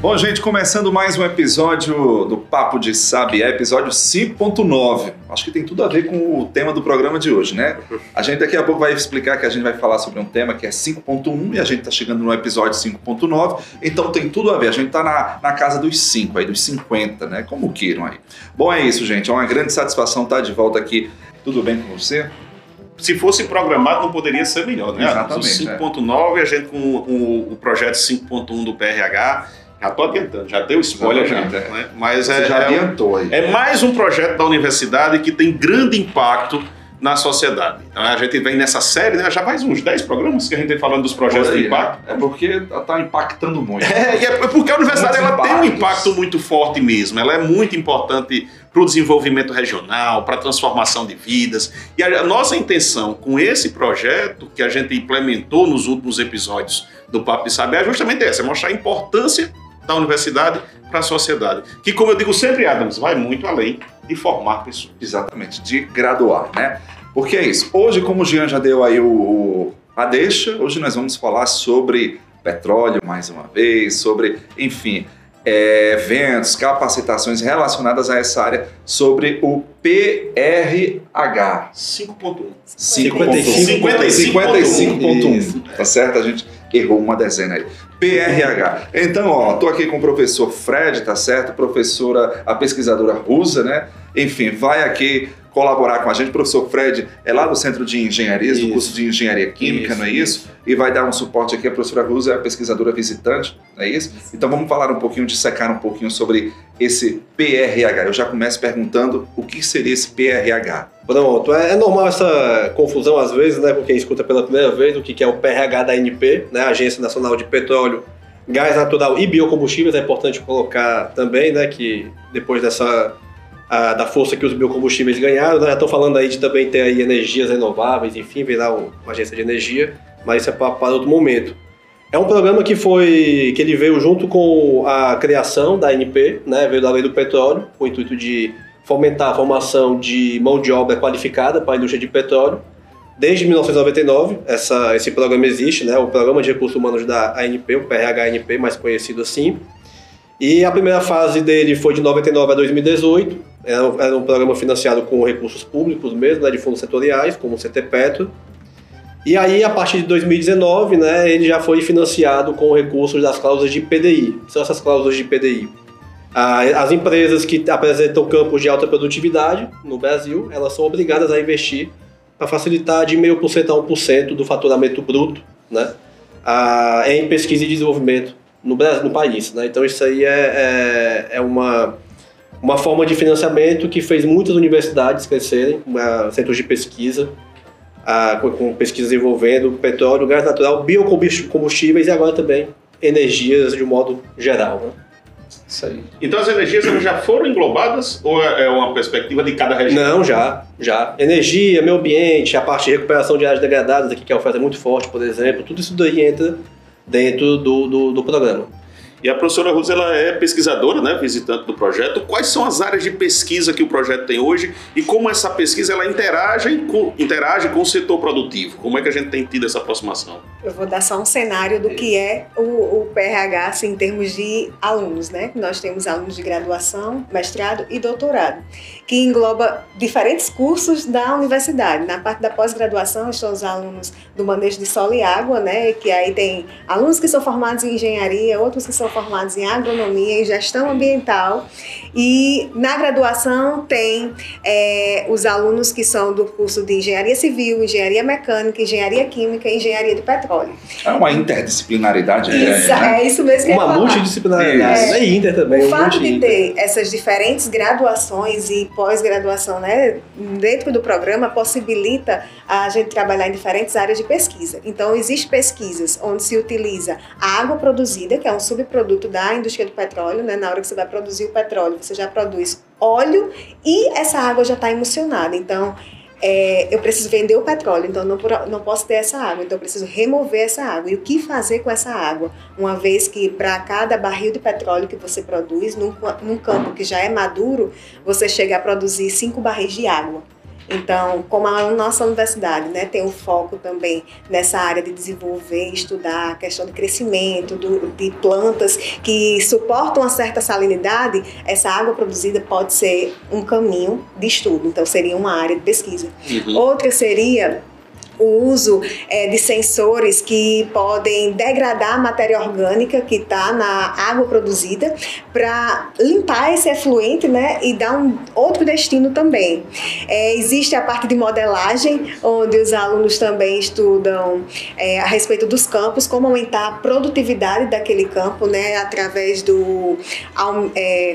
Bom, gente, começando mais um episódio do Papo de Sabiá, episódio 5.9. Acho que tem tudo a ver com o tema do programa de hoje, né? A gente daqui a pouco vai explicar que a gente vai falar sobre um tema que é 5.1 e a gente tá chegando no episódio 5.9, então tem tudo a ver. A gente tá na, na casa dos 5, aí, dos 50, né? Como queiram aí. Bom, é isso, gente. É uma grande satisfação estar de volta aqui. Tudo bem com você? se fosse programado, não poderia ser melhor, né? Exatamente, 5.9, a gente com o, o projeto 5.1 do PRH, já estou adiantando, já deu spoiler já. Exatamente, Né? Mas Você é, já é, adiantou aí. é mais um projeto da universidade que tem grande impacto na sociedade. Então a gente vem nessa série, né? já faz uns 10 programas que a gente vem falando dos projetos aí, de impacto. É porque tá impactando muito. É, é porque a universidade Muitos ela tem um impacto muito forte mesmo. Ela é muito importante para o desenvolvimento regional, para a transformação de vidas. E a, a nossa intenção com esse projeto que a gente implementou nos últimos episódios do Papo de Saber é justamente essa: é mostrar a importância da universidade para a sociedade. Que, como eu digo sempre, Adams, vai muito além de formar pessoas. Exatamente, de graduar, né? Porque é isso. Hoje, como o Jean já deu aí o, o- a deixa, hoje nós vamos falar sobre petróleo mais uma vez, sobre, enfim, é, eventos, capacitações relacionadas a essa área, sobre o PRH. 5.1. 55.1. Tá certo? A gente errou uma dezena aí. PRH. Então, ó, tô aqui com o professor Fred, tá certo? Professora, a pesquisadora russa, né? Enfim, vai aqui colaborar com a gente. O professor Fred é lá do Centro de Engenharias, do Isso. curso de Engenharia Química, Isso, não é isso? E vai dar um suporte aqui. A professora Rusa é a pesquisadora visitante, não é isso? Então vamos falar um pouquinho, dissecar um pouquinho sobre esse PRH. Eu já começo perguntando o que seria esse PRH. Pronto, é, é normal essa confusão às vezes, né, com quem escuta pela primeira vez o que é o PRH da ANP, né, Agência Nacional de Petróleo, Gás Natural e Biocombustíveis. É importante colocar também, né, que depois dessa a- da força que os biocombustíveis ganharam, né, já estão falando aí de também ter aí energias renováveis, enfim, virar um- uma agência de energia, mas isso é para, para outro momento. É um programa que foi que ele veio junto com a criação da ANP, né, veio da Lei do Petróleo, com o intuito de fomentar a formação de mão de obra qualificada para a indústria de petróleo. Desde 1999, essa, esse programa existe, né, o Programa de Recursos Humanos da ANP, o PRH-ANP, mais conhecido assim. E a primeira fase dele foi de 99 a 2018, era, era um programa financiado com recursos públicos mesmo, né, de fundos setoriais, como o CT Petro. E aí, a partir de 2019, né, ele já foi financiado com recursos das cláusulas de PDI. São essas cláusulas de PDI. As empresas que apresentam campos de alta produtividade no Brasil, elas são obrigadas a investir para facilitar de 0,5% a 1% do faturamento bruto né, ah, em pesquisa e desenvolvimento no, Brasil, no país. Né? Então isso aí é, é, é uma, uma forma de financiamento que fez muitas universidades crescerem, ah, centros de pesquisa, com, com pesquisas envolvendo petróleo, gás natural, biocombustíveis e agora também energias de um modo geral. Né? Isso aí. Então as energias já foram englobadas ou é é uma perspectiva de cada região? Não, já, já. Energia, meio ambiente, a parte de recuperação de áreas degradadas, aqui que a oferta é muito forte, por exemplo, tudo isso daí entra dentro do, do, do programa. E a professora Rosa ela é pesquisadora, né, visitante do projeto. Quais são as áreas de pesquisa que o projeto tem hoje e como essa pesquisa ela interage com, interage com o setor produtivo? Como é que a gente tem tido essa aproximação? Eu vou dar só um cenário do que é o, o PRH assim, em termos de alunos, né? Nós temos alunos de graduação, mestrado e doutorado, que engloba diferentes cursos da universidade. Na parte da pós-graduação estão os alunos do manejo de solo e água, né? Que aí tem alunos que são formados em engenharia, outros que são formados em agronomia e gestão ambiental. E na graduação tem é, os alunos que são do curso de engenharia civil, engenharia mecânica, engenharia química e engenharia de petróleo. É uma interdisciplinaridade Isso, né? é isso mesmo que Uma multidisciplinaridade, né? E Inter também, O um fato de Inter. ter essas diferentes graduações e pós-graduação né, dentro do programa possibilita a gente trabalhar em diferentes áreas de pesquisa. Então, existem pesquisas onde se utiliza a água produzida, que é um subproduto da indústria do petróleo, né? na hora que você vai produzir o petróleo, você já produz óleo e essa água já está emulsionada. Então, é, eu preciso vender o petróleo, então não, não posso ter essa água, então eu preciso remover essa água. E o que fazer com essa água? Uma vez que para cada barril de petróleo que você produz, num, num campo que já é maduro, você chega a produzir cinco barris de água. Então, como a nossa universidade né, tem um foco também nessa área de desenvolver, estudar a questão de crescimento do, de plantas que suportam uma certa salinidade, essa água produzida pode ser um caminho de estudo. Então, seria uma área de pesquisa. Uhum. Outra seria o uso é, de sensores que podem degradar a matéria orgânica que está na água produzida para limpar esse efluente né, e dar um outro destino também. É, existe a parte de modelagem, onde os alunos também estudam é, a respeito dos campos, como aumentar a produtividade daquele campo né, através do.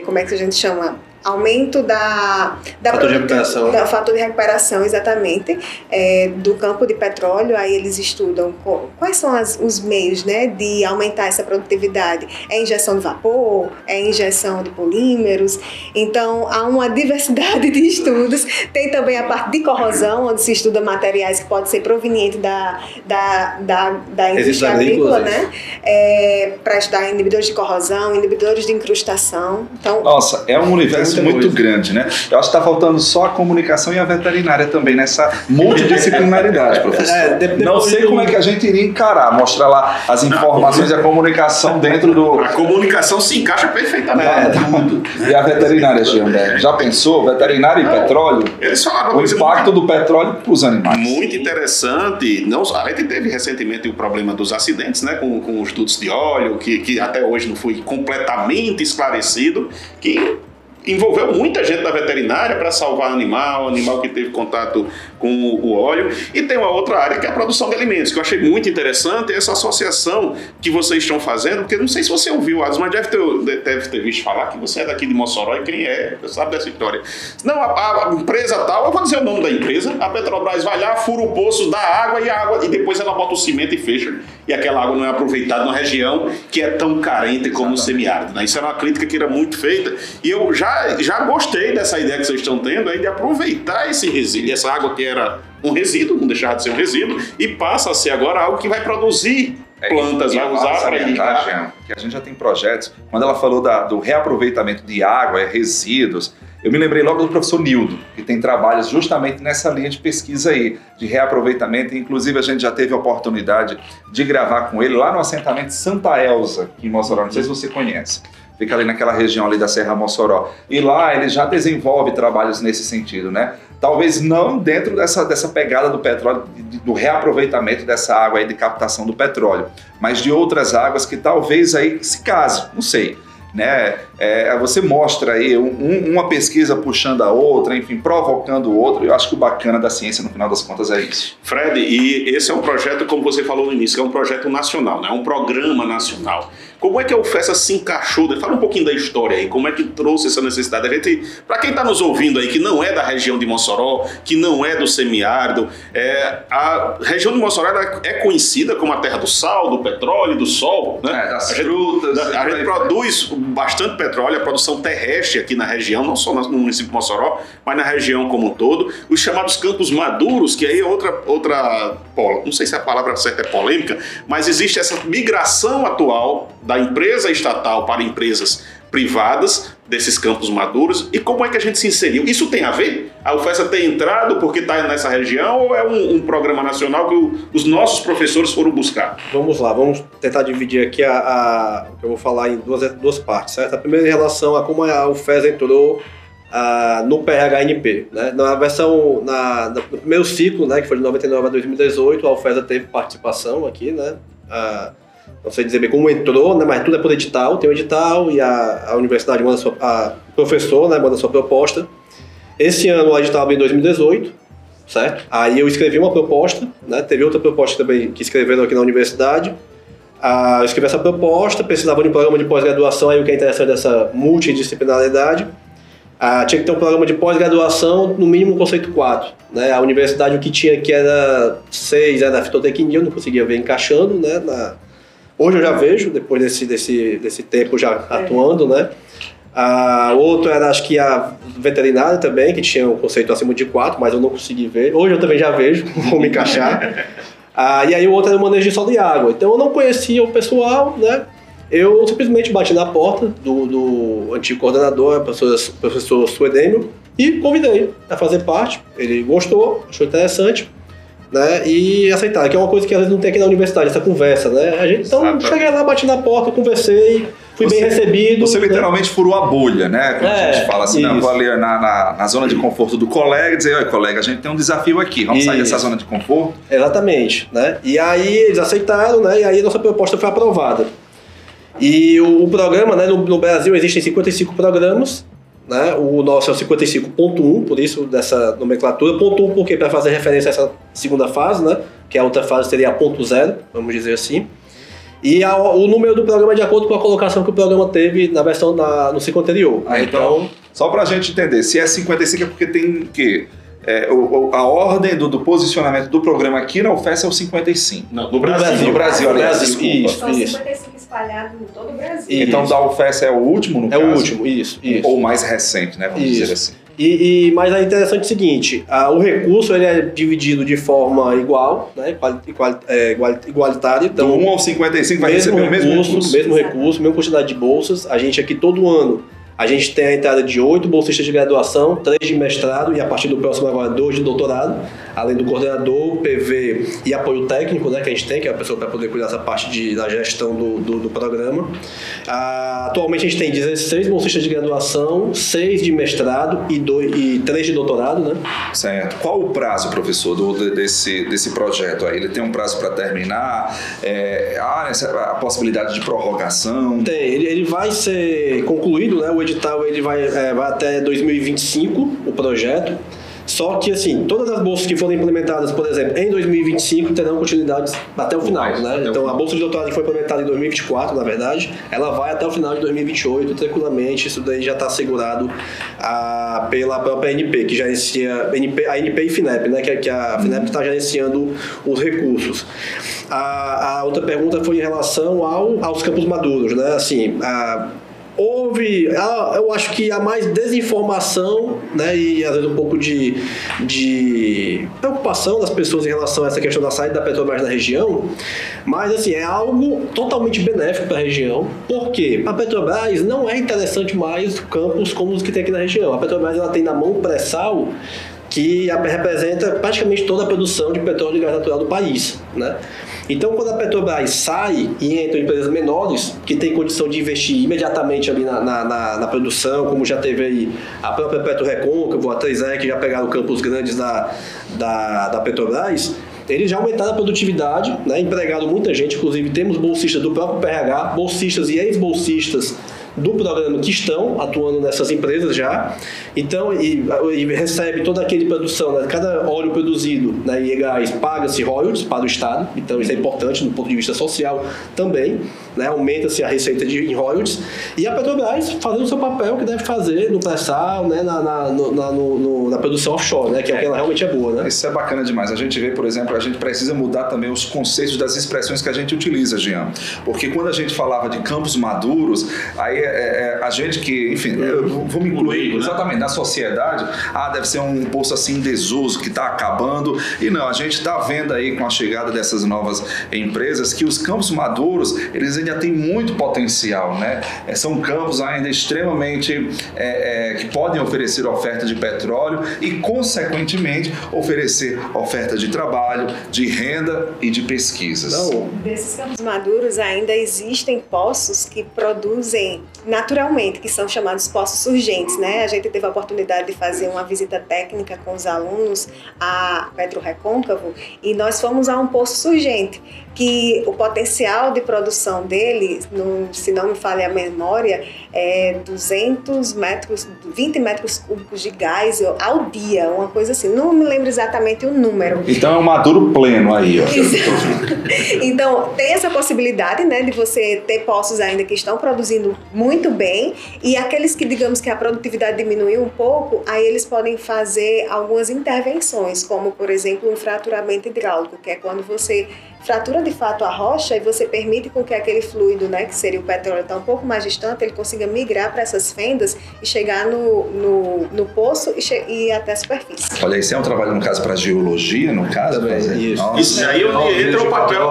Como é que a gente chama? Aumento da, da fator de recuperação, da, fator de recuperação exatamente é, do campo de petróleo. Aí eles estudam quais são as, os meios, né, de aumentar essa produtividade. É injeção de vapor, é injeção de polímeros. Então há uma diversidade de estudos. Tem também a parte de corrosão, onde se estuda materiais que podem ser provenientes da da, da, da indústria agrícola, né, é, para estudar inibidores de corrosão, inibidores de incrustação. Então, nossa, é um universo muito grande, né? Eu acho que está faltando só a comunicação e a veterinária também nessa multidisciplinaridade, professor. É, Não sei como é que a gente iria encarar, mostrar lá as informações e a comunicação dentro do. A comunicação se encaixa perfeitamente. É, tudo. E a veterinária, Gianberg? Já pensou? Veterinária e petróleo? Eles falaram o impacto muito... do petróleo para os animais. Muito interessante. Não, a gente teve recentemente o problema dos acidentes, né? Com, com os dutos de óleo, que, que até hoje não foi completamente esclarecido, que envolveu muita gente da veterinária para salvar animal, animal que teve contato com o óleo. E tem uma outra área que é a produção de alimentos, que eu achei muito interessante essa associação que vocês estão fazendo, porque não sei se você ouviu, mas deve ter, deve ter visto falar que você é daqui de Mossoró e quem é, sabe dessa história. Não, a, a, empresa tal, eu vou dizer o nome da empresa, a Petrobras vai lá, fura o poço da água e água, e depois ela bota o cimento e fecha, e aquela água não é aproveitada numa região que é tão carente como o semiárido. Né? Isso era uma crítica que era muito feita, e eu já já, gostei dessa ideia que vocês estão tendo aí de aproveitar esse resíduo, essa água que era um resíduo, não deixar de ser um resíduo, e passa a ser agora algo que vai produzir é, plantas, vai usar para irrigar. Que a gente já tem projetos, quando ela falou da, do reaproveitamento de água, é, resíduos, eu me lembrei logo do professor Nildo, que tem trabalhos justamente nessa linha de pesquisa aí, de reaproveitamento. Inclusive, a gente já teve a oportunidade de gravar com ele lá no assentamento Santa Elza, aqui em Mossoró. Não sei se você conhece fica ali naquela região ali da Serra Mossoró. E lá ele já desenvolve trabalhos nesse sentido, né? Talvez não dentro dessa, dessa pegada do petróleo, do reaproveitamento dessa água aí de captação do petróleo, mas de outras águas que talvez aí se case, não sei né? É, você mostra aí um, uma pesquisa puxando a outra, enfim, provocando outra. Eu acho que o bacana da ciência, no final das contas, é isso. Fred, e esse é um projeto, como você falou no início, é um projeto nacional, né? É um programa nacional. Como é que a UFESA se encaixou? Fala um pouquinho da história aí, como é que trouxe essa necessidade? A gente, para quem está nos ouvindo aí, que não é da região de Mossoró, que não é do semiárido, é, a região de Mossoró é conhecida como a terra do sal, do petróleo, do sol, né? É, das a frutas. Gente, a gente produz bastante petróleo, a produção terrestre aqui na região, não só no município de Mossoró, mas na região como um todo. Os chamados campos maduros, que aí é outra, outra não sei se a palavra certa é polêmica, mas existe essa migração atual da empresa estatal para empresas privadas desses campos maduros e como é que a gente se inseriu? Isso tem a ver? A UFESA ter entrado porque está nessa região ou é um, um programa nacional que o, os nossos professores foram buscar? Vamos lá, vamos tentar dividir aqui a, a eu vou falar em duas, duas partes, certo? A primeira em relação a como a UFESA entrou uh, no PHNP, né? Na versão, na, no primeiro ciclo, né, que foi de 99 a 2018, a UFESA teve participação aqui, né? Uh, não sei dizer bem como entrou, né, mas tudo é por edital, tem um edital e a, a universidade manda sua, a professor, né, manda sua proposta. Esse ano o edital abriu em 2018, certo? Aí eu escrevi uma proposta, né, teve outra proposta também que escreveram aqui na universidade. Ah, eu escrevi essa proposta, precisava de um programa de pós-graduação, aí o que é interessante dessa multidisciplinaridade. Ah, tinha que ter um programa de pós-graduação, no mínimo conceito 4. Né? A universidade o que tinha que era 6, era fitotecnia, eu não conseguia ver encaixando né, na, Hoje eu já vejo, depois desse, desse, desse tempo já é. atuando, né? A outro era, acho que a veterinária também, que tinha um conceito acima de 4, mas eu não consegui ver. Hoje eu também já vejo, vou me encaixar. Ah, e aí o outro era o manejo de solo e água. Então eu não conhecia o pessoal, né? Eu simplesmente bati na porta do, do antigo coordenador, o professor, professor Suedêmio, e convidei a fazer parte. Ele gostou, achou interessante, né? E aceitar, que é uma coisa que às vezes não tem aqui na universidade, essa conversa, né? A gente, então, Exatamente. cheguei lá, bati na porta, conversei, fui Você- bem recebido. Você né? literalmente furou a bolha, né? Quando a É, gente fala assim, vou ali na, na, na zona de conforto do colega e dizer, olha, colega, a gente tem um desafio aqui, vamos sair Isso. dessa zona de conforto. Exatamente, né? E aí eles aceitaram, né? E aí a nossa proposta foi aprovada. E o, o programa, né? No, no Brasil existem 55 programas, né? O nosso é o 55.1, por isso dessa nomenclatura. Ponto 1 porque para fazer referência a essa segunda fase, né? Que a outra fase seria a ponto zero, vamos dizer assim. E a- o número do programa é de acordo com a colocação que o programa teve na versão da, no ciclo anterior. Ah, então, só pra gente entender, se é 55 é porque tem o quê? É, o- o- a ordem do, do posicionamento do programa aqui na UFES é o 55. Não, No Brasil, no Brasil, No aliás, Brasil, desculpa. isso. São 55 espalhados em todo o Brasil. Isso. Então, da UFES é o último, no é o caso? último, isso, isso. Ou o mais recente, né? Vamos Isso. dizer assim. E, e- mas é interessante o seguinte, ah, o recurso ele é dividido de forma igual, né, igual, igual- é, igual- igualitária, Do então 1 ao 55 vai receber o mesmo recurso, recurso. mesmo recurso, mesma quantidade de bolsas. A gente aqui todo ano a gente tem a entrada de oito bolsistas de graduação, três de mestrado e a partir do próximo agora dois de doutorado, além do coordenador, PV e apoio técnico, né, que a gente tem, que é a pessoa para poder cuidar dessa parte de, da gestão do, do, do programa. Ah, atualmente a gente tem 16 bolsistas de graduação, seis de mestrado e, dois, e três de doutorado, né? Certo. Qual o prazo, professor, do- de- desse, desse projeto aí? Ele tem um prazo para terminar? É, há essa- a possibilidade de prorrogação? Tem, ele, ele vai ser concluído, né? O edital ele vai, é, vai até 2025, o projeto. Só que, assim, todas as bolsas que forem implementadas, por exemplo, em 2025, terão continuidade até o final, Vai, né? Então, a bolsa de doutorado que foi implementada em 2024, na verdade, ela vai até o final de 2028, tranquilamente. Isso daí já está assegurado ah, pela própria ANP, que gerencia... ANP, a ANP e FINEP, né? Que, é- que a FINEP está gerenciando os recursos. A, a outra pergunta foi em relação ao, aos campos maduros, né? Assim, a, houve, ah, eu acho que há mais desinformação, né, e às vezes um pouco de, de preocupação das pessoas em relação a essa questão da saída da Petrobras na região, mas assim, é algo totalmente benéfico para a região, porque a Petrobras não é interessante mais campos como os que tem aqui na região. A Petrobras ela tem na mão pré-sal que representa praticamente toda a produção de petróleo e gás natural do país, né? Então, quando a Petrobras sai e entra em empresas menores, que tem condição de investir imediatamente ali na, na, na- na produção, como já teve aí a própria Petro Recôncavo, a 3E, que já pegaram campos grandes da, da, da Petrobras, eles já aumentaram a produtividade, né? empregaram muita gente, inclusive temos bolsistas do próprio PRH, bolsistas e ex-bolsistas do programa que estão atuando nessas empresas já. Então, e, e recebe toda aquele produção, né? cada óleo produzido né, e gás paga-se royalties para o Estado, então isso é importante do ponto de vista social também, né? aumenta-se a receita de em royalties. E a Petrobras fazendo o seu papel que deve fazer no pré-sal, né? na, na, na, na produção offshore, né? que é o que ela realmente é boa. Né? Isso é bacana demais. A gente vê, por exemplo, a gente precisa mudar também os conceitos das expressões que a gente utiliza, Jean. Porque quando a gente falava de campos maduros, aí é, é, a gente que, enfim, eu vou vou me incluir né? exatamente na sociedade, ah, deve ser um poço assim em desuso que está acabando. E não, a gente está vendo aí com a chegada dessas novas empresas que os campos maduros, eles ainda têm muito potencial, né? É, São campos ainda extremamente é, é, que podem oferecer oferta de petróleo e, consequentemente, oferecer oferta de trabalho, de renda e de pesquisas. Então, Desses campos maduros ainda existem poços que produzem naturalmente, que são chamados poços surgentes, né? A gente teve a oportunidade de fazer uma visita técnica com os alunos a Petro Recôncavo e nós fomos a um poço surgente, que o potencial de produção dele, no- se não me falha a memória, é 200 metros, 20 metros cúbicos de gás ao dia, uma coisa assim. Não me lembro exatamente o número. Então é um maduro pleno aí, ó. Então, tem essa possibilidade, né, de você ter poços ainda que estão produzindo muito bem e aqueles que, digamos que a produtividade diminuiu um pouco, aí eles podem fazer algumas intervenções, como, por exemplo, um fraturamento hidráulico, que é quando você fratura de fato a rocha e você permite com que aquele fluido, né, que seria o petróleo, está um pouco mais distante, ele consiga migrar para essas fendas e chegar no, no, no poço e, e até a superfície. Olha, isso é um trabalho, no caso, para geologia, no caso? Também, isso. Nossa. Isso aí é onde entra o papel,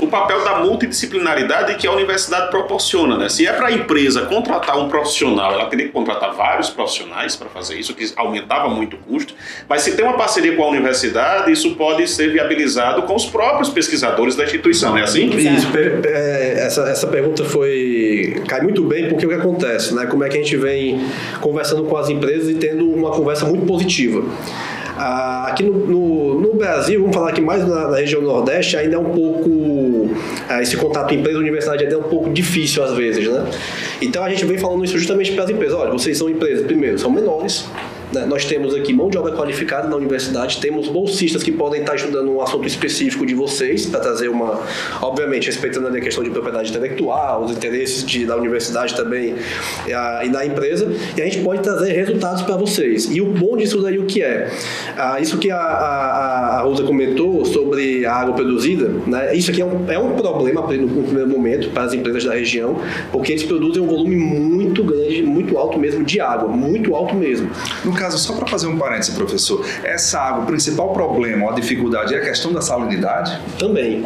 o papel da multidisciplinaridade que a universidade proporciona, né? Se é para a empresa contratar um profissional, ela teria que contratar vários profissionais para fazer isso, que aumentava muito o custo. Mas se tem uma parceria com a universidade, isso pode ser viabilizado com os próprios pesquisadores da instituição, é assim? Isso, per- é, essa, essa pergunta foi. cai muito bem porque o que acontece, né? Como é que a gente vem conversando com as empresas e tendo uma conversa muito positiva. Ah, aqui no, no, no Brasil, vamos falar aqui mais na, na região Nordeste, ainda é um pouco. ah, esse contato empresa-universidade ainda é um pouco difícil às vezes, né? Então a gente vem falando isso justamente para as empresas. Olha, vocês são empresas, primeiro, são menores. Né? Nós temos aqui mão de obra qualificada na universidade, temos bolsistas que podem estar estudando um assunto específico de vocês, para trazer uma. Obviamente, respeitando a questão de propriedade intelectual, os interesses de, da universidade também e, a- e da empresa, e a gente pode trazer resultados para vocês. E o bom disso daí o que é? Ah, isso que a, a, a Rosa comentou sobre a água produzida, né? isso aqui é um, é um problema no primeiro momento para as empresas da região, porque eles produzem um volume muito grande, muito alto mesmo de água, muito alto mesmo. No caso, só para fazer um parênteses, professor, essa água, o principal problema ou a dificuldade é a questão da salinidade? Também.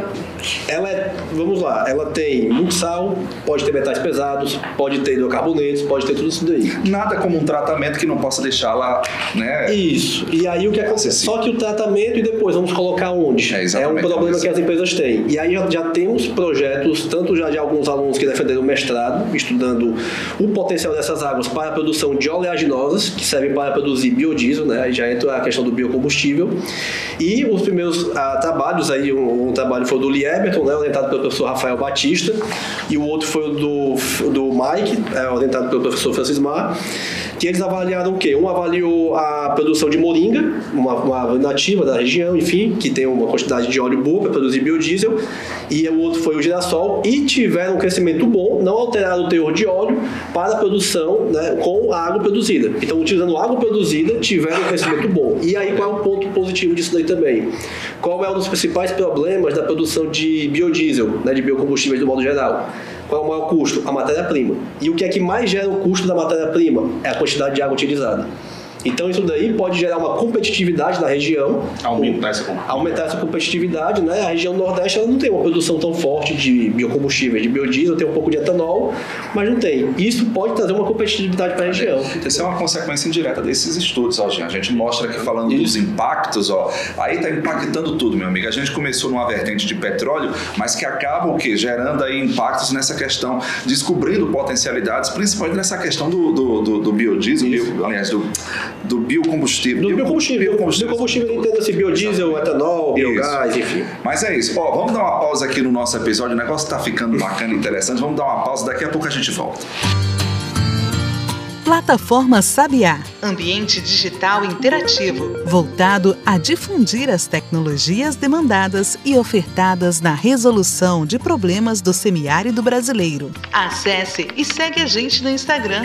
Ela é, vamos lá, ela tem muito sal, pode ter metais pesados, pode ter hidrocarbonetos, pode ter tudo isso daí. Nada como um tratamento que não possa deixá-la, né? Isso. E aí o que acontece? Só que o tratamento e depois vamos colocar onde? É, É, um problema que as empresas têm. E aí já, já temos projetos, tanto já de alguns alunos que defenderam o mestrado, estudando o potencial dessas águas para a produção de oleaginosas, que servem para produzir biodiesel, né? Aí já entra a questão do biocombustível. E os primeiros ah, trabalhos aí, um, um trabalho foi do Lieberton, né? orientado pelo professor Rafael Batista, e o outro foi o do, do Mike, é, orientado pelo professor Francis Mar, que eles avaliaram o quê? Um avaliou a produção de moringa, uma, uma nativa da região, enfim, que tem uma quantidade de óleo boa para produzir biodiesel, e o outro foi o girassol, e tiveram um crescimento bom, não alteraram o teor de óleo para a produção né, com a água produzida. Então, utilizando água produzida, tiveram um crescimento bom. E aí, qual é o ponto positivo disso daí também? Qual é um dos principais problemas da produção de biodiesel, né, de biocombustíveis do modo geral? Qual é o maior custo? A matéria-prima. E o que é que mais gera o custo da matéria-prima? É a quantidade de água utilizada. Então isso daí pode gerar uma competitividade na região, Aumentar essa compra. aumentar essa competitividade, né? A região Nordeste ela não tem uma produção tão forte de biocombustíveis, de biodiesel, tem um pouco de etanol, mas não tem. Isso pode trazer uma competitividade para a região. Isso é uma consequência indireta desses estudos, ó, gente. A gente mostra aqui falando dos impactos, ó. Aí tá impactando tudo, meu amigo. A gente começou numa vertente de petróleo, mas que acaba o quê? Gerando aí impactos nessa questão, descobrindo potencialidades, principalmente nessa questão do, do, do, do biodiesel, bio, aliás, do, do biocombustível. Do biocombustível. Biocombustível. Biocombustível entenda-se biodiesel, etanol, biogás, enfim. Mas é isso. Ó, vamos dar uma pausa aqui no nosso episódio. O negócio tá ficando bacana e interessante. Vamos dar uma pausa. Daqui a pouco a gente volta. Plataforma Sabiá, Ambiente digital interativo. voltado a difundir as tecnologias demandadas e ofertadas na resolução de problemas do semiárido brasileiro. Acesse e segue a gente no Instagram.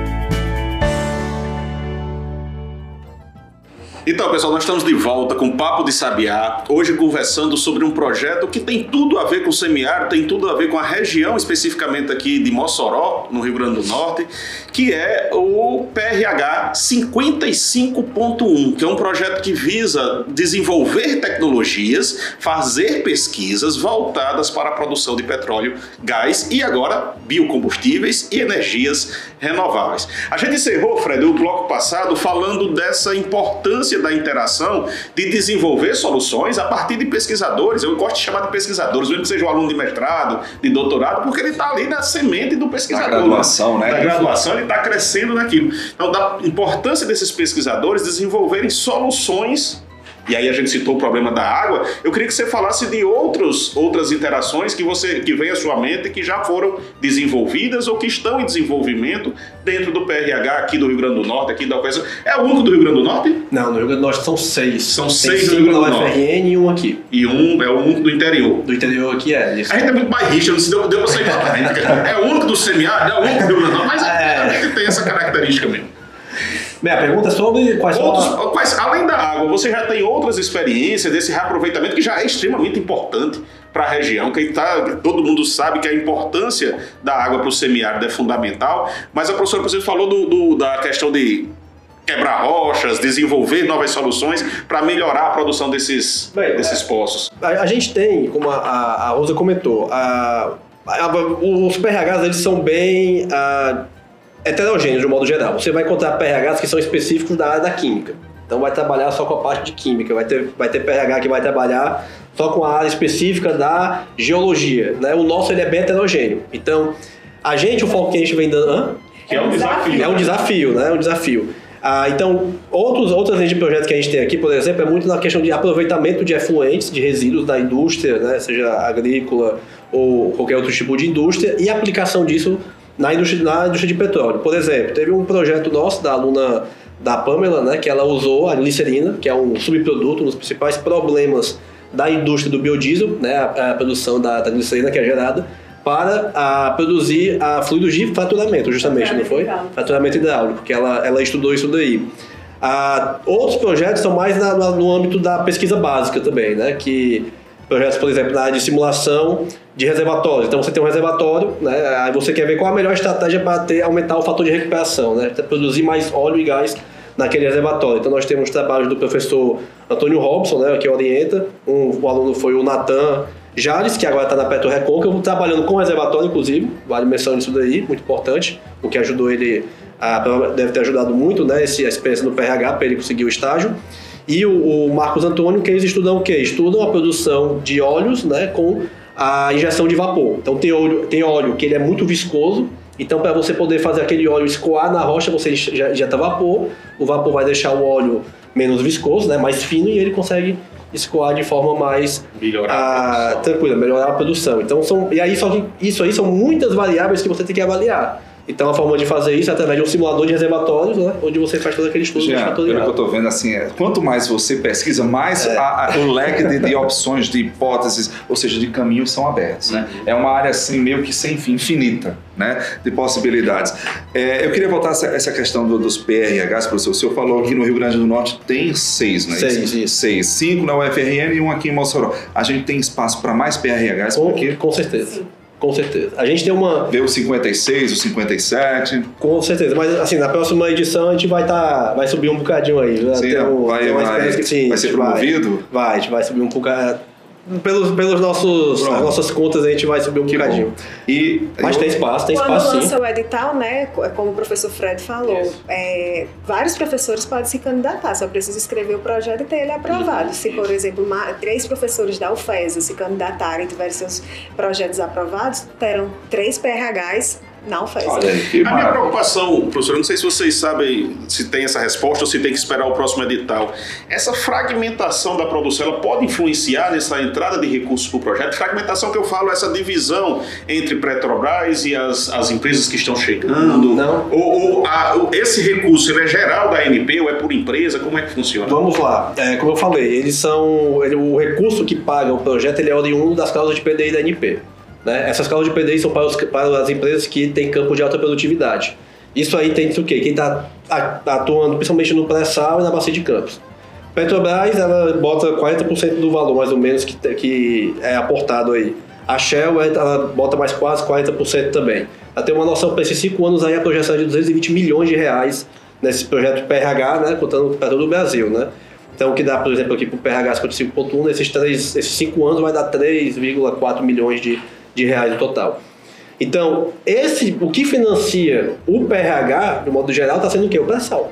Então, pessoal, nós estamos de volta com o Papo de Sabiá, hoje conversando sobre um projeto que tem tudo a ver com o semiárido, tem tudo a ver com a região, especificamente aqui de Mossoró, no Rio Grande do Norte, que é o PRH 55.1, que é um projeto que visa desenvolver tecnologias, fazer pesquisas voltadas para a produção de petróleo, gás e agora biocombustíveis e energias renováveis. A gente encerrou, Fred, o bloco passado falando dessa importância da interação de desenvolver soluções a partir de pesquisadores. Eu gosto de chamar de pesquisadores, mesmo que seja um aluno de mestrado, de doutorado, porque ele está ali na semente do pesquisador. Na graduação, né? Na graduação, ele está crescendo naquilo. Então, da importância desses pesquisadores desenvolverem soluções e aí a gente citou o problema da água, eu queria que você falasse de outros, outras interações que você que vem à sua mente que já foram desenvolvidas ou que estão em desenvolvimento dentro do PRH aqui do Rio Grande do Norte, aqui da UFS. É o único do Rio Grande do Norte? Não, no Rio Grande do Norte são seis. São Tem seis do Rio Grande do Norte. UFRN e um aqui. E um é o único do interior. Do interior aqui é. Isso. A gente é muito bairrista, não se deu, deu pra É o único do semiárido, é o único do Rio Grande do Norte, mas É. a gente tem essa característica mesmo. Bem, a pergunta é sobre quais são Outros, as... quais- além da água, você já tem outras experiências desse reaproveitamento que já é extremamente importante para a região. Quem tá, todo mundo sabe que a importância da água para o semiárido é fundamental, mas a professora, por exemplo, falou do- do- da questão de quebrar rochas, desenvolver novas soluções para melhorar a produção desses, Bem, desses poços. A, a gente tem, como a, a, a Rosa comentou, a- os PRHs eles são bem ah, heterogêneos de um modo geral. Você vai encontrar PRHs que são específicos da área da química. Então vai trabalhar só com a parte de química. Vai ter, vai ter PRH que vai trabalhar só com a área específica da geologia. Né? O nosso ele é bem heterogêneo. Então, a gente, o foco que a gente vem dando... Hã? Que é um desafio. É um desafio, né? É um desafio. Ah, então, outros, outras linhas de projetos que a gente tem aqui, por exemplo, é muito na questão de aproveitamento de efluentes, de resíduos da indústria, né? seja agrícola ou qualquer outro tipo de indústria, e aplicação disso na indústria, na indústria de petróleo. Por exemplo, teve um projeto nosso da aluna da Pamela, né, que ela usou a glicerina, que é um subproduto, um dos principais problemas da indústria do biodiesel, né, a, a produção da, da glicerina que é gerada, para a, produzir a fluidos de faturamento, justamente, não foi? Hidráulico. Faturamento hidráulico, que ela, ela estudou isso daí. Ah, outros projetos são mais na- no âmbito da pesquisa básica também, né? Que projetos, por exemplo, na área de simulação de reservatórios. Então você tem um reservatório, né? Aí você quer ver qual a melhor estratégia para ter aumentar o fator de recuperação, né? Produzir mais óleo e gás naquele reservatório. Então nós temos trabalhos do professor Antônio Robson, né, que orienta. Um, o aluno foi o Natan Jales, que agora está na Petro Recôncavo, trabalhando com reservatório, inclusive, vale menção nisso daí, muito importante, o que ajudou ele, a, deve ter ajudado muito, né, esse, a experiência no PRH para ele conseguir o estágio. E o, o Marcos Antônio, que eles estudam o quê? Estudam a produção de óleos né, com a injeção de vapor. Então tem óleo, tem óleo que ele é muito viscoso, então para você poder fazer aquele óleo escoar na rocha, você já injeta vapor, o vapor vai deixar o óleo menos viscoso, né, mais fino, e ele consegue escoar de forma mais Melhorar ah, tranquila, melhorar a produção. Então são e aí só que isso aí são muitas variáveis que você tem que avaliar. Então a forma de fazer isso é através de um simulador de reservatórios, né, onde você faz todo aquele estudo Jean, pelo que eu estou vendo, assim, é, quanto mais você pesquisa, mais É. a- a- o leque de, de opções, de hipóteses, ou seja, de caminhos são abertos. Né? Uhum. É uma área assim meio que sem fim, infinita, né? de possibilidades. É, eu queria voltar a essa, essa questão do- dos PRHs, professor. O senhor falou que no Rio Grande do Norte tem seis, né? Seis, isso. Seis. Cinco na UFRN e um aqui em Mossoró. A gente tem espaço para mais PRHs, Com, porque com certeza. Com certeza. A gente tem uma. vê o 56, o 57. Com certeza. Mas assim, na próxima edição a gente vai tá, vai subir um bocadinho aí. Já Sim, tem um- vai, tem uma vai, que, sim, vai ser gente vai- promovido? Vai, a gente vai subir um bocadinho. Pelos, pelos nossos, Pronto. as nossas contas a gente vai subir um Que bocadinho. bom. E Mas eu- tem espaço, tem Quando espaço sim. lança o edital, né, co- como o professor Fred falou, Isso. é, vários professores podem se candidatar, só precisa escrever o projeto e ter ele aprovado. Se, por exemplo, ma- três professores da UFES se candidatarem e tiverem seus projetos aprovados, terão três PRHs na UFES. Olha que A minha preocupação, professor, eu não sei se vocês sabem se tem essa resposta ou se tem que esperar o próximo edital. Essa fragmentação da produção, ela pode influenciar nessa entrada de recursos para o projeto? Fragmentação que eu falo, é essa divisão entre Petrobras e as, as empresas que estão chegando? Não. Ou, ou a- o- esse recurso, ele é geral da ANP ou é por empresa? Como é que funciona? Vamos lá. É, como eu falei, eles são. ele- o recurso que paga o projeto ele é oriundo das cláusulas de PDI da NP. Né? Essas cláusulas de PDI são para, os- para as empresas que têm campo de alta produtividade. Isso aí tem o quê? Quem está atuando principalmente no pré-sal e na bacia de campos. Petrobras, ela bota 40% do valor, mais ou menos, que, que é aportado aí. A Shell, ela bota mais quase 40% também. Ter uma noção, para esses cinco anos aí, a projeção é de 220 milhões de reais nesse projeto PRH, né, contando para todo o Brasil, né? Então, o que dá, por exemplo, aqui para o PRH 55.1, nesses, três, esses cinco anos vai dar 3,4 milhões de, de reais no total. Então, esse, o que financia o PRH, de modo geral, está sendo o quê? O pré-sal.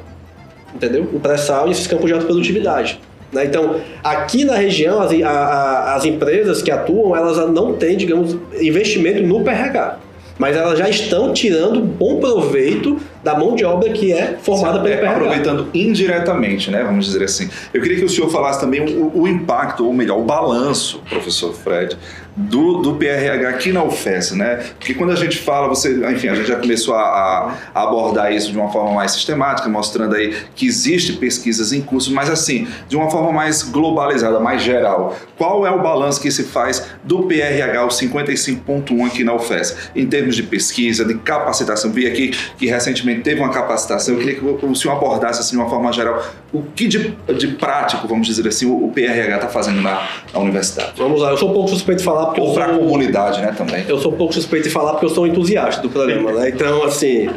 Entendeu? O pré-sal e esses campos de alta produtividade. Né? Então, aqui na região, as, a- a- as empresas que atuam, elas não têm, digamos, investimento no PRH. Mas elas já estão tirando bom proveito da mão de obra que é formada pelo É, PRH. aproveitando indiretamente, né? Vamos dizer assim. Eu queria que o senhor falasse também o, o impacto, ou melhor, o balanço, professor Fred, do, do PRH aqui na UFES, né? Porque quando a gente fala, você, enfim, a gente já começou a, a- abordar isso de uma forma mais sistemática, mostrando aí que existe pesquisas em curso, mas assim, de uma forma mais globalizada, mais geral. Qual é o balanço que se faz do PRH, o 55.1 aqui na UFES, em termos de pesquisa, de capacitação? Vi aqui que recentemente teve uma capacitação, eu queria que o senhor abordasse assim, de uma forma geral o que de, de prático, vamos dizer assim, o, o PRH está fazendo na, na universidade. Vamos lá, eu sou um pouco suspeito de falar porque Ou para a comunidade, né, também. eu sou um pouco suspeito de falar porque eu sou um entusiasta do programa, né? Então, assim.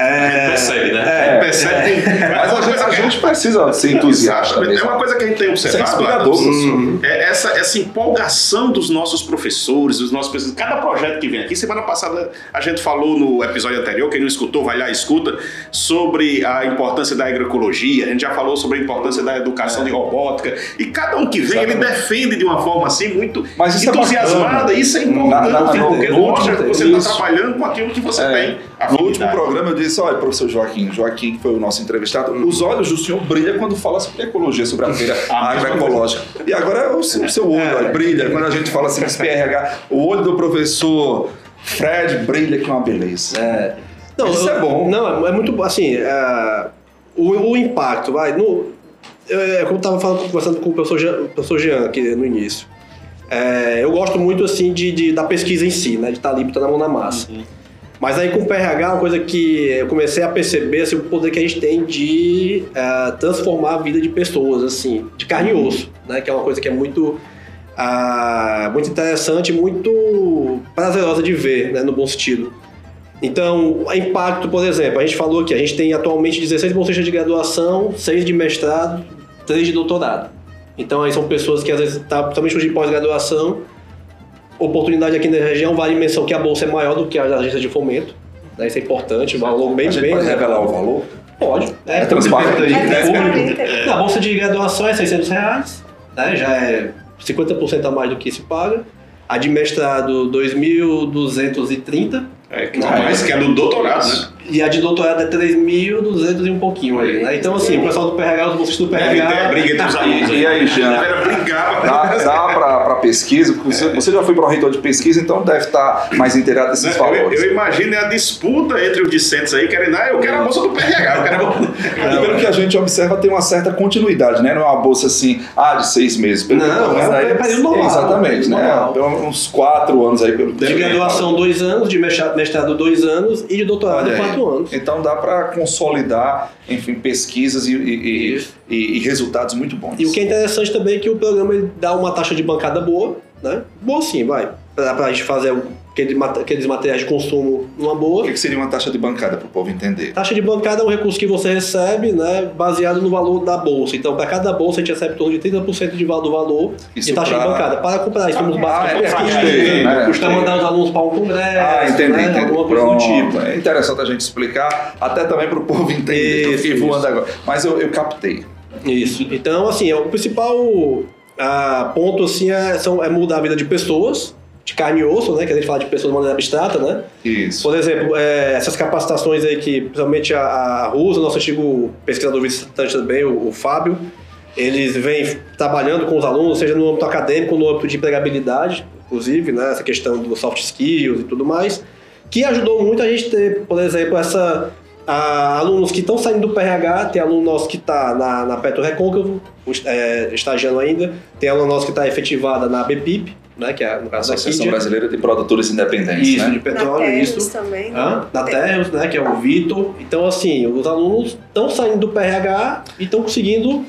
É, Percebe, né? É, Percebe. Mas a gente, a gente precisa ser entusiasta Exatamente. É uma coisa que a gente tem Isso é observado. professor. É essa, essa empolgação dos nossos professores, dos nossos pesquisadores. Cada projeto que vem aqui, semana passada a gente falou no episódio anterior, quem não escutou, vai lá e escuta, sobre a importância da agroecologia, a gente já falou sobre a importância da educação de robótica, e cada um que vem, ele defende de uma forma assim muito Mas isso é entusiasmada, bacana. isso é Na- importante, na- no- porque no mostra que você está trabalhando com aquilo que você É. tem. No último afinidade. programa eu disse, olha, professor Joaquim, Joaquim, que foi o nosso entrevistado, os olhos do senhor brilham quando fala sobre ecologia, sobre a feira agroecológica. E agora o seu, o seu olho ó, brilha quando a gente fala assim, PRH, o olho do professor Fred brilha que é uma beleza. É. Não, Isso eu- é bom. Não, é, é muito assim. é, o, o impacto, vai. No, é, como eu estava falando, conversando com o professor Jean, o professor Jean aqui no início. É, eu gosto muito assim de, de- da pesquisa em si, né? De estar ali, botar a mão na massa. Mas aí com o PRH, uma coisa que eu comecei a perceber assim, o poder que a gente tem de é, transformar a vida de pessoas, assim, de carne e osso, né? Que é uma coisa que é muito, ah, muito interessante, muito prazerosa de ver, né? No bom sentido. Então, impacto, por exemplo, a gente falou que a gente tem atualmente 16 bolsistas de graduação, 6 de mestrado, 3 de doutorado. Então, aí são pessoas que às vezes, tá, principalmente de pós-graduação, oportunidade aqui na região, vale menção que a bolsa é maior do que a agência de fomento. Né? Isso é importante, um valor bem, a gente bem pode revelar o valor? Pode. É transparente. aí, É né? transparente. Na bolsa de graduação é 600 reais, né? já é 50% a mais do que se paga. A de mestrado, 2.230. É, que mais que é do doutorado, né? E a de doutorado é 3.200 e um pouquinho aí, né? Então, assim, o pessoal do PRH, os bolsistas do Deve ter PRH... briga entre os alunos. E aí, Jean? Era brigar. Dá, dá para pesquisa? Você, você já foi para o reitor de pesquisa, então deve estar mais inteirado desses Eu, valores. eu imagino a disputa entre os discentes aí, querendo, ah, eu quero a bolsa do PRH, eu quero a bolsa. Pelo que a gente observa, tem uma certa continuidade, né? Não é uma bolsa assim, ah, de seis meses. Pelo Não, eu tô vendo é aí, período normal, Exatamente, né? normal. Pelo menos uns quatro anos aí. Pelo De graduação, dois anos, de mestrado, dois anos e de doutorado, Olha aí. quatro anos. Então dá para consolidar, enfim, pesquisas e, e- e- e- resultados muito bons. E o que é interessante também é que o programa dá uma taxa de bancada boa, né? Boa sim, vai. Pra, pra gente fazer aqueles materiais de consumo numa O boa. que que seria uma taxa de bancada para o povo entender? Taxa de bancada é um recurso que você recebe, né, baseado no valor da bolsa. Então, para cada bolsa, a gente recebe em torno de 30% de val- do valor Isso de taxa pra- de bancada. Para comprar insumos Ah, básicos é, pesquisa, captei, né? custa mandar os alunos para um congresso, Ah, entendi, né, entendi. alguma coisa do Pronto. tipo. É interessante a gente explicar, até também para o povo entender. eu Isso, isso. voando agora. Mas eu, eu captei. Isso. Então, assim, é o principal ah, ponto assim, é, são, é mudar a vida de pessoas, de carne e osso, né? Que a gente fala de pessoas de maneira abstrata, né? Isso. Por exemplo, é, essas capacitações aí que, principalmente a, a Rusa, nosso antigo pesquisador visitante também, o, o Fábio, eles vêm trabalhando com os alunos, seja no âmbito acadêmico, no âmbito de empregabilidade, inclusive, né? Essa questão dos soft skills e tudo mais, que ajudou muito a gente ter, por exemplo, essa a- alunos que estão saindo do PRH, tem aluno nosso que está na, na Petro Recôncavo, é, estagiando ainda, tem aluno nosso que está efetivada na BPIP, né, que é no caso da Associação Kídia. Brasileira de Produtores Independentes, Isso, né? de Na petróleo, isso. também. Hã? Da Terros, né, que é o Vitor. Então, assim, os alunos estão saindo do PRH e estão conseguindo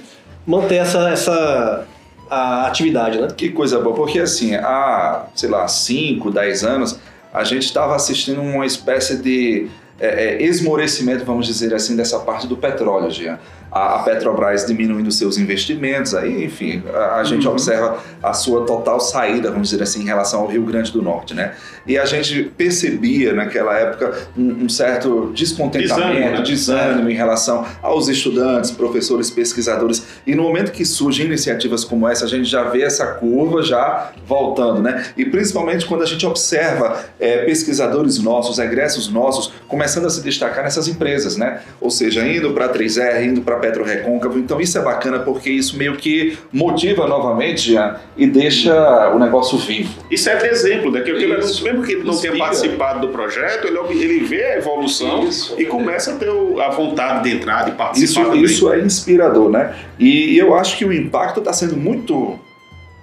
manter essa, essa a atividade, né? Que coisa boa, porque assim, há, sei lá, 5, 10 anos, a gente estava assistindo uma espécie de é, é, esmorecimento, vamos dizer assim, dessa parte do petróleo, Jean. A, Petrobras diminuindo seus investimentos, aí, enfim, a, a gente observa a sua total saída, vamos dizer assim, em relação ao Rio Grande do Norte, né? E a gente percebia naquela época um, um certo descontentamento, Desânimo, né? desânimo em relação aos estudantes, professores, pesquisadores. E no momento que surgem iniciativas como essa, a gente já vê essa curva já voltando, né? E principalmente quando a gente observa é, pesquisadores nossos, egressos nossos, começando a se destacar nessas empresas, né? Ou seja, indo para a 3R, indo para Petro Recôncavo. Então isso é bacana porque isso meio que motiva novamente, Jean, e deixa o negócio vivo. Isso é exemplo daquilo que ele, mesmo que ele não tenha Inspira. participado do projeto, ele, ele vê a evolução Isso. e começa a ter a vontade de entrar, de participar Isso, também. isso é inspirador, né? E eu acho que o impacto está sendo muito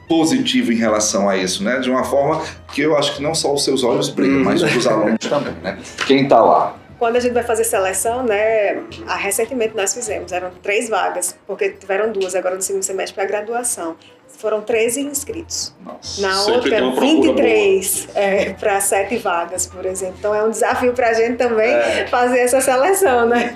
positivo em relação a isso, né? De uma forma que eu acho que não só os seus olhos brilham, mas os dos alunos também, né? Quem está lá. Quando a gente vai fazer seleção, né, recentemente nós fizemos, eram três vagas, porque tiveram duas agora no segundo semestre para graduação. Foram 13 inscritos. Nossa. Na outra, procura 23 é, para sete vagas, por exemplo. Então é um desafio para a gente também É. fazer essa seleção, né?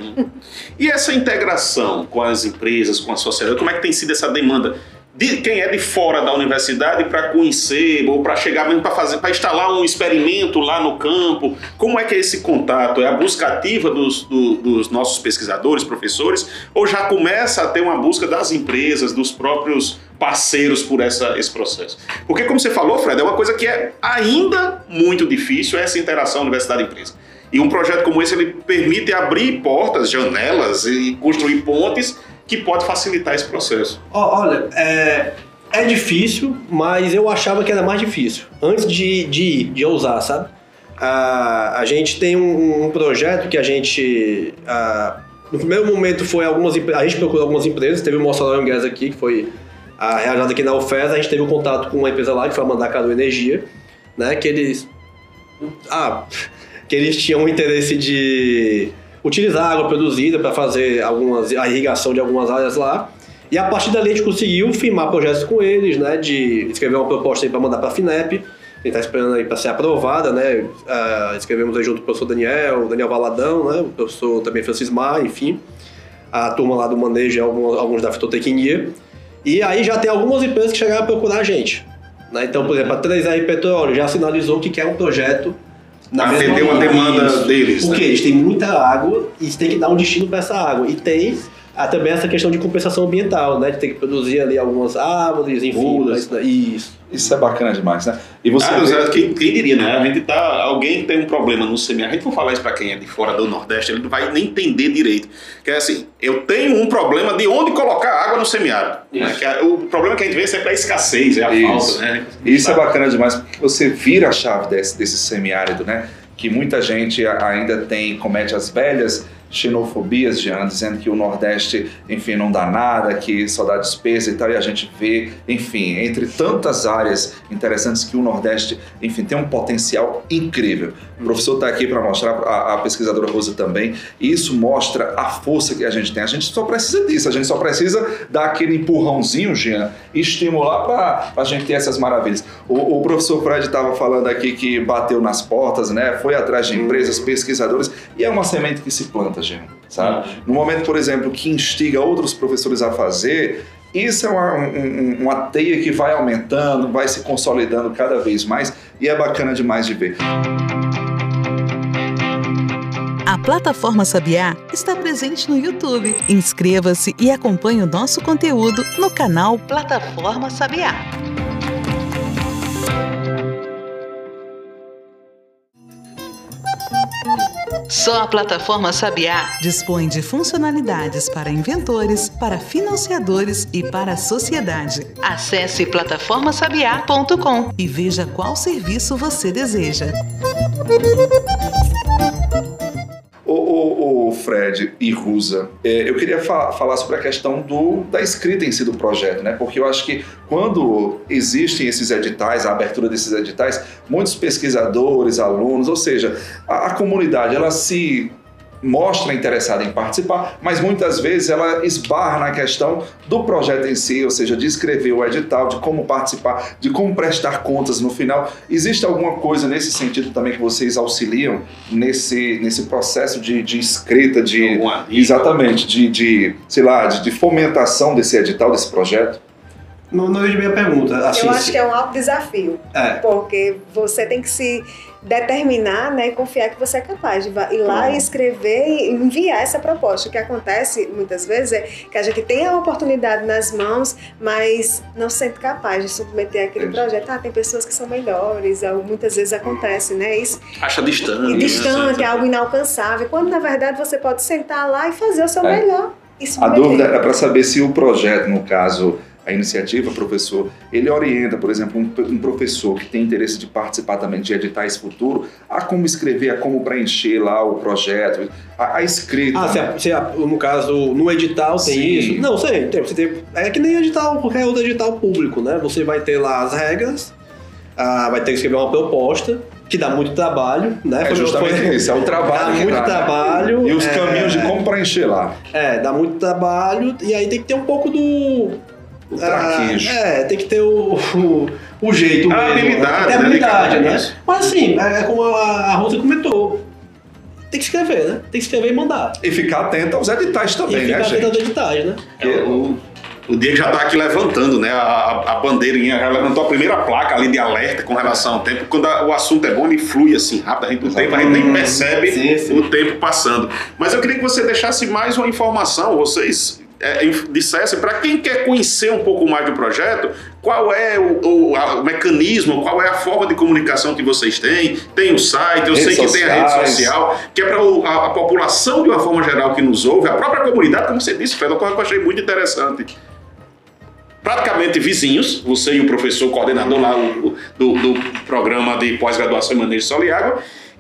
E essa integração com as empresas, com a sociedade, como é que tem sido essa demanda? De quem é de fora da universidade para conhecer ou para chegar mesmo para fazer, para instalar um experimento lá no campo. Como é que é esse contato? É a busca ativa dos, do- dos nossos pesquisadores, professores, ou já começa a ter uma busca das empresas, dos próprios parceiros por essa, esse processo? Porque como você falou, Fred, é uma coisa que é ainda muito difícil essa interação universidade-empresa. E um projeto como esse ele permite abrir portas, janelas e construir pontes que pode facilitar esse processo. Olha, é, é difícil, mas eu achava que era mais difícil. Antes de, de ir, de ousar, sabe? A, gente tem um, um projeto que a gente. no primeiro momento foi algumas. A gente procurou algumas empresas, teve o and Gas aqui, que foi ah, realizado aqui na UFES, a gente teve um contato com uma empresa lá, que foi a Mandacaru Energia, né? Que eles. Ah, que eles tinham o interesse de utilizar água produzida para fazer algumas, a irrigação de algumas áreas lá. E a partir dali a gente conseguiu firmar projetos com eles, né? De escrever uma proposta para mandar para a FINEP. A está esperando aí para ser aprovada, né? Ah, escrevemos aí junto com o professor Daniel, o Daniel Valadão, né? O professor também Francis Mar, enfim. A turma lá do manejo alguns, alguns da fitotecnia. E aí já tem algumas empresas que chegaram a procurar a gente. Né? Então, por exemplo, a 3R Petróleo já sinalizou que quer um projeto na Atender uma demanda Isso. deles. Porque né? eles têm muita água e tem que dar um destino para essa água. E tem ah, também essa questão de compensação ambiental, né? De ter que produzir ali algumas árvores, enfim. Mudas. mas- Isso. Isso é bacana demais, né? E você Ah, vê- quem, quem diria, né? A gente tá. Alguém tem um problema no semiárido. A gente for falar isso para quem é de fora do Nordeste, ele não vai nem entender direito. Que é assim, eu tenho um problema de onde colocar água no semiárido. Né? É- o problema que a gente vê sempre é a escassez, é a Isso. falta, né? Isso é bacana demais porque você vira a chave desse, desse semiárido, né? Que muita gente ainda tem, comete as velhas xenofobias, Jean, dizendo que o Nordeste, enfim, não dá nada, que só dá despesa e tal, e a gente vê, enfim, entre tantas áreas interessantes que o Nordeste, enfim, tem um potencial incrível. O professor está aqui para mostrar, a, a pesquisadora Rosa também, e isso mostra a força que a gente tem. A gente só precisa disso, a gente só precisa dar aquele empurrãozinho, Jean, e estimular para a gente ter essas maravilhas. O, o professor Fred estava falando aqui que bateu nas portas, né? Foi atrás de empresas, pesquisadores, e é uma semente que se planta, Sabe? No momento, por exemplo, que instiga outros professores a fazer, isso é uma, um- um- uma teia que vai aumentando, vai se consolidando cada vez mais, e é bacana demais de ver. A plataforma Sabiá está presente no YouTube. Inscreva-se e acompanhe o nosso conteúdo no canal Plataforma Sabiá. Só a plataforma Sabiá Dispõe de funcionalidades para inventores, para financiadores e para a sociedade. Acesse plataformasabiá.com. E veja qual serviço você deseja. O, o- Fred e Rusa, é, eu queria fa- falar sobre a questão do, da escrita em si do projeto, né? Porque eu acho que quando existem esses editais, a abertura desses editais, muitos pesquisadores, alunos, ou seja, a, a comunidade, ela se mostra interessada em participar, mas muitas vezes ela esbarra na questão do projeto em si, ou seja, de escrever o edital, de como participar, de como prestar contas no final. Existe alguma coisa nesse sentido também que vocês auxiliam nesse, nesse processo de, de escrita, de exatamente, de, de sei lá, de, de fomentação desse edital, desse projeto? Não, não vejo bem a pergunta. Assim, Eu acho que é um alto desafio, é. porque você tem que se determinar né, e confiar que você é capaz de ir lá e escrever e enviar essa proposta. O que acontece muitas vezes é que a gente tem a oportunidade nas mãos, mas não se sente capaz de submeter aquele projeto. Ah, tem pessoas que são melhores, muitas vezes acontece, né? Isso Acha distante. e distante, né? é algo inalcançável, quando na verdade você pode sentar lá e fazer o seu É. melhor. E A dúvida é para saber se o projeto, no caso, a iniciativa, professor, ele orienta, por exemplo, um, um professor que tem interesse de participar também de editais futuro, a como escrever, a como preencher lá o projeto, a, a escrita. Ah, se, né? a- se a- no caso, no edital tem Sim. isso? Não, sei, tem, você tem. É que nem edital, qualquer outro edital público, né? Você vai ter lá as regras, ah, vai ter que escrever uma proposta, que dá muito trabalho, né? É Foi- justamente foi- isso, é o trabalho Dá muito dá, né? trabalho. E os é, caminhos de como preencher lá. É, dá muito trabalho, e aí tem que ter um pouco do. O traquejo. Ah, é, tem que ter o, o, o jeito A mesmo. habilidade, Tem né, habilidade, de cada né? isso. Mas assim, é é como a, a Rosa comentou. Tem que escrever, né? Tem que escrever e mandar. E ficar atento aos editais E também, ficar né, gente? das editais, né? O, o Diego já está aqui levantando, né? A, a- a bandeirinha já levantou a primeira placa ali de alerta com relação ao tempo. Quando a- o assunto é bom, ele flui assim rápido, a gente, o tempo, a gente nem percebe Sim, sim. o tempo passando. Mas eu queria que você deixasse mais uma informação, vocês é, dissessem para quem quer conhecer um pouco mais do projeto, qual é o, o- a- o mecanismo, qual é a forma de comunicação que vocês têm. Tem o site, eu Redes sei que tem a rede sociais. social, que é para a, a população de uma forma geral que nos ouve, a própria comunidade, como você disse, coisa que eu achei muito interessante praticamente vizinhos, você e o professor coordenador lá o- do, do programa de pós-graduação em manejo de solo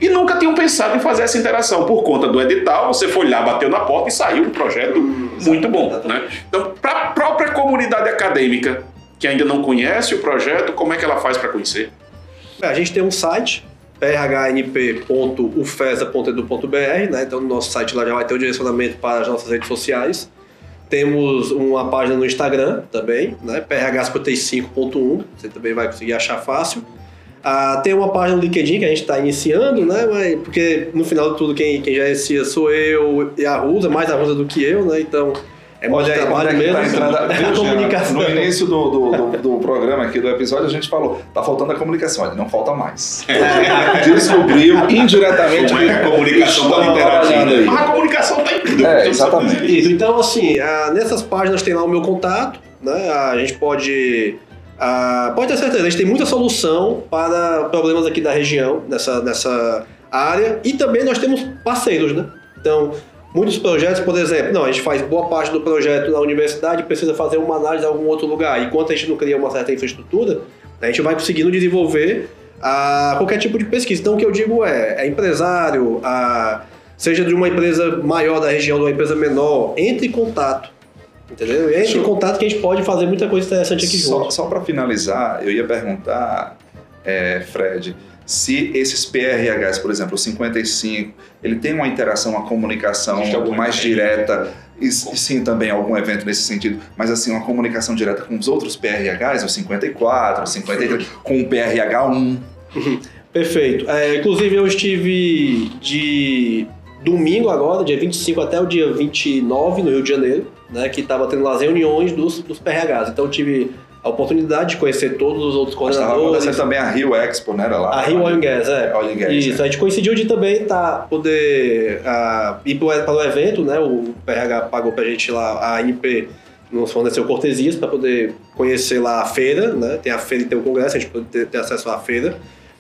e nunca tinham pensado em fazer essa interação. Por conta do edital, você foi lá, bateu na porta e saiu um projeto muito bom. Né? Então, para a própria comunidade acadêmica que ainda não conhece o projeto, como é que ela faz para conhecer? É, A gente tem um site, prhnp.ufesa.edu.br, né? Então no nosso site lá já vai ter o direcionamento para as nossas redes sociais. Temos uma página no Instagram também, né? ph55.1, você também vai conseguir achar fácil. Ah, tem uma página no LinkedIn que a gente está iniciando, né? Mas, porque no final de tudo quem, quem já inicia sou eu e a Rusa, mais a Rusa do que eu, né? Então é muito Olha aí, trabalho é que mesmo. tá entrando a- é Viu, a Jean? comunicação. No início do, do, do- do programa aqui, do episódio, a gente falou, tá faltando a comunicação, olha, não falta mais. Descobriu indiretamente é que a comunicação está interagindo aí. Mas a comunicação está em tudo. É, então, exatamente. Isso, então assim, ah, nessas páginas tem lá o meu contato, né? A gente pode. Ah, pode ter certeza, a gente tem muita solução para problemas aqui da região, nessa, nessa área, e também nós temos parceiros, né? Então, muitos projetos, por exemplo, não, a gente faz boa parte do projeto na universidade, precisa fazer uma análise em algum outro lugar. Enquanto a gente não cria uma certa infraestrutura, a gente vai conseguindo desenvolver ah, qualquer tipo de pesquisa. Então, o que eu digo é, é empresário, ah, seja de uma empresa maior da região, de uma empresa menor, entre em contato. Entendeu? Deixa em eu- contato que a gente pode fazer muita coisa interessante aqui Só, junto. só para finalizar, eu ia perguntar, é, Fred, se esses PRHs, por exemplo, o 55, ele tem uma interação, uma comunicação mais evento? direta, e, e sim também algum evento nesse sentido, mas assim, uma comunicação direta com os outros PRHs, o 54, o 53, com o PRH1. Perfeito. É, inclusive, eu estive de domingo agora, dia 25 até o dia 29, no Rio de Janeiro, né, que estava tendo lá as reuniões dos, dos PRHs. Então, eu tive a oportunidade de conhecer todos os outros Mas estava coordenadores. acontecendo também a Rio Expo, né? Era lá. A Rio Oil and Gas, é. Oil and Gas, Isso, né? a gente coincidiu de também tá, poder ah, ir para o evento, né? O PRH pagou pra gente lá, a ANP nos forneceu cortesias para poder conhecer lá a feira, né? Tem a feira e tem o congresso, a gente pode ter, ter acesso à feira.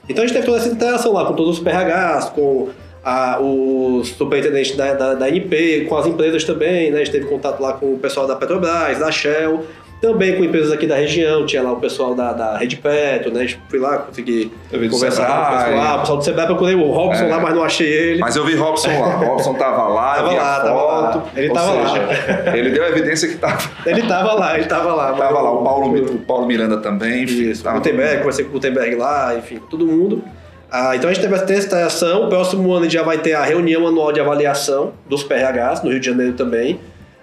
Então a gente teve toda essa interação lá com todos os PRHs, com a, os superintendentes da, da, da ANP, com as empresas também, né? A gente teve contato lá com o pessoal da Petrobras, da Shell, também com empresas aqui da região, tinha lá o pessoal da, da Rede Petro, né? A gente fui lá, consegui conversar com o pessoal. O pessoal do Sebrae, procurei o Robson É. lá, mas não achei ele. Mas eu vi Robson lá. Robson tava lá, Tava lá, tava foto. lá. Ele ou tava lá. seja, Ele deu evidência que tava, Ele tava lá, ele tava lá. tava lá. O Paulo, o Paulo Miranda também. enfim, Isso, tava- Gutenberg, conversei com o Gutenberg lá, enfim, todo mundo. Ah, então a gente teve essa testação. O próximo ano a gente já vai ter a reunião anual de avaliação dos PRHs, no Rio de Janeiro também.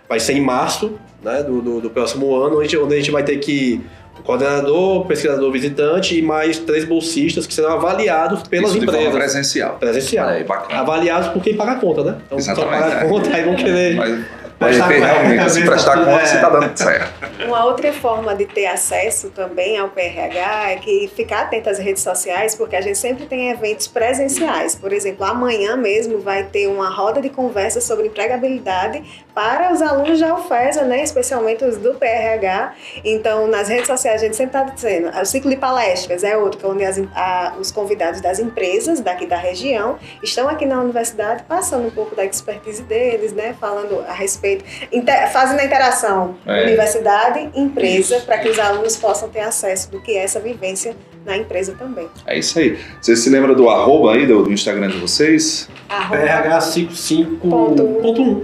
Vai ser em março né, do, do, do próximo ano, onde, onde a gente vai ter que o coordenador, o pesquisador visitante e mais três bolsistas que serão avaliados pelas Isso de forma empresas. presencial. Presencial. Aí, bacana. Avaliados por quem paga a conta, né? Então, só Exatamente, paga a é. conta, aí vão querer. Mas Aí Prestar conta, realmente, se prestar tá conta, se é. tá dando certo. Uma outra forma de ter acesso também ao PRH é que ficar atento às redes sociais, porque a gente sempre tem eventos presenciais. Por exemplo, amanhã mesmo vai ter uma roda de conversa sobre empregabilidade para os alunos da UFESA, né, especialmente os do PRH. Então, nas redes sociais a gente sempre está dizendo, o ciclo de palestras é outro, que é onde as, a- os convidados das empresas daqui da região estão aqui na universidade passando um pouco da expertise deles, né, falando a respeito, inter- fazendo a interação É. universidade, empresa, para que os alunos possam ter acesso do que é essa vivência na empresa também. É isso aí. Você se lembra do arroba aí do, do Instagram de vocês? Arroba PH55.1.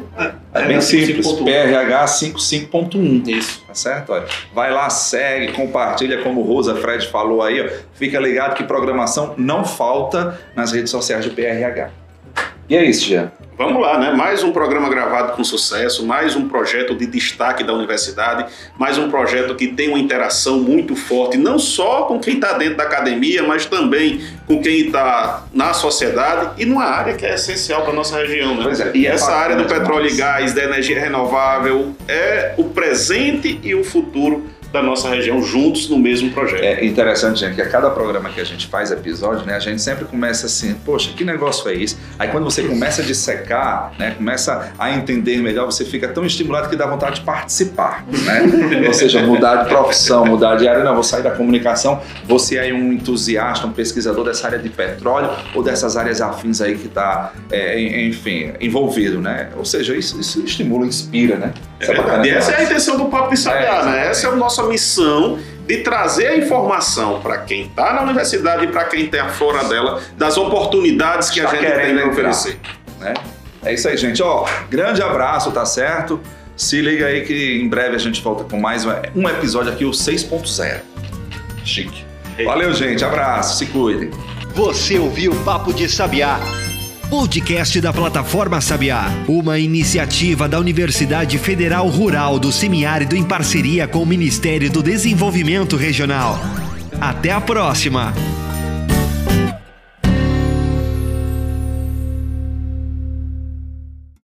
É bem simples, 55.1. PRH 55.1. Isso. Tá certo? Olha, vai lá, segue, compartilha, como o Rosa Fred falou aí, ó. Fica ligado que programação não falta nas redes sociais do PRH. E é isso, Jean. Vamos lá, né? Mais um programa gravado com sucesso, mais um projeto de destaque da universidade, mais um projeto que tem uma interação muito forte, não só com quem está dentro da academia, mas também com quem está na sociedade e numa área que é essencial para nossa região, né? Pois é, e é Essa área do petróleo e gás, da energia renovável, é o presente e o futuro da nossa região juntos no mesmo projeto. É interessante, gente, que a cada programa que a gente faz episódio, né, a gente sempre começa assim, poxa, que negócio é esse? Aí quando você começa a dissecar, né, começa a entender melhor, você fica tão estimulado que dá vontade de participar, né? Ou seja, mudar de profissão, mudar de área, não, vou sair da comunicação, você é um entusiasta, um pesquisador dessa área de petróleo ou dessas áreas afins aí que está, enfim, envolvido, né? Ou seja, isso, isso estimula, inspira, né? É Isso. E essa é a intenção do Papo de É, Sabiá, né? exatamente. Essa é a nossa missão de trazer a informação para quem está na universidade e para quem está fora dela, das oportunidades que Está a gente querendo tem para oferecer. né? É isso aí, gente. Ó, grande abraço, tá certo? Se liga aí que em breve a gente volta com mais um episódio aqui, o 6.0. Chique. Valeu, gente. Abraço. Se cuidem. Você ouviu Papo de Sabiá. Podcast da plataforma Sabiá, uma iniciativa da Universidade Federal Rural do Semiárido em parceria com o Ministério do Desenvolvimento Regional. Até a próxima!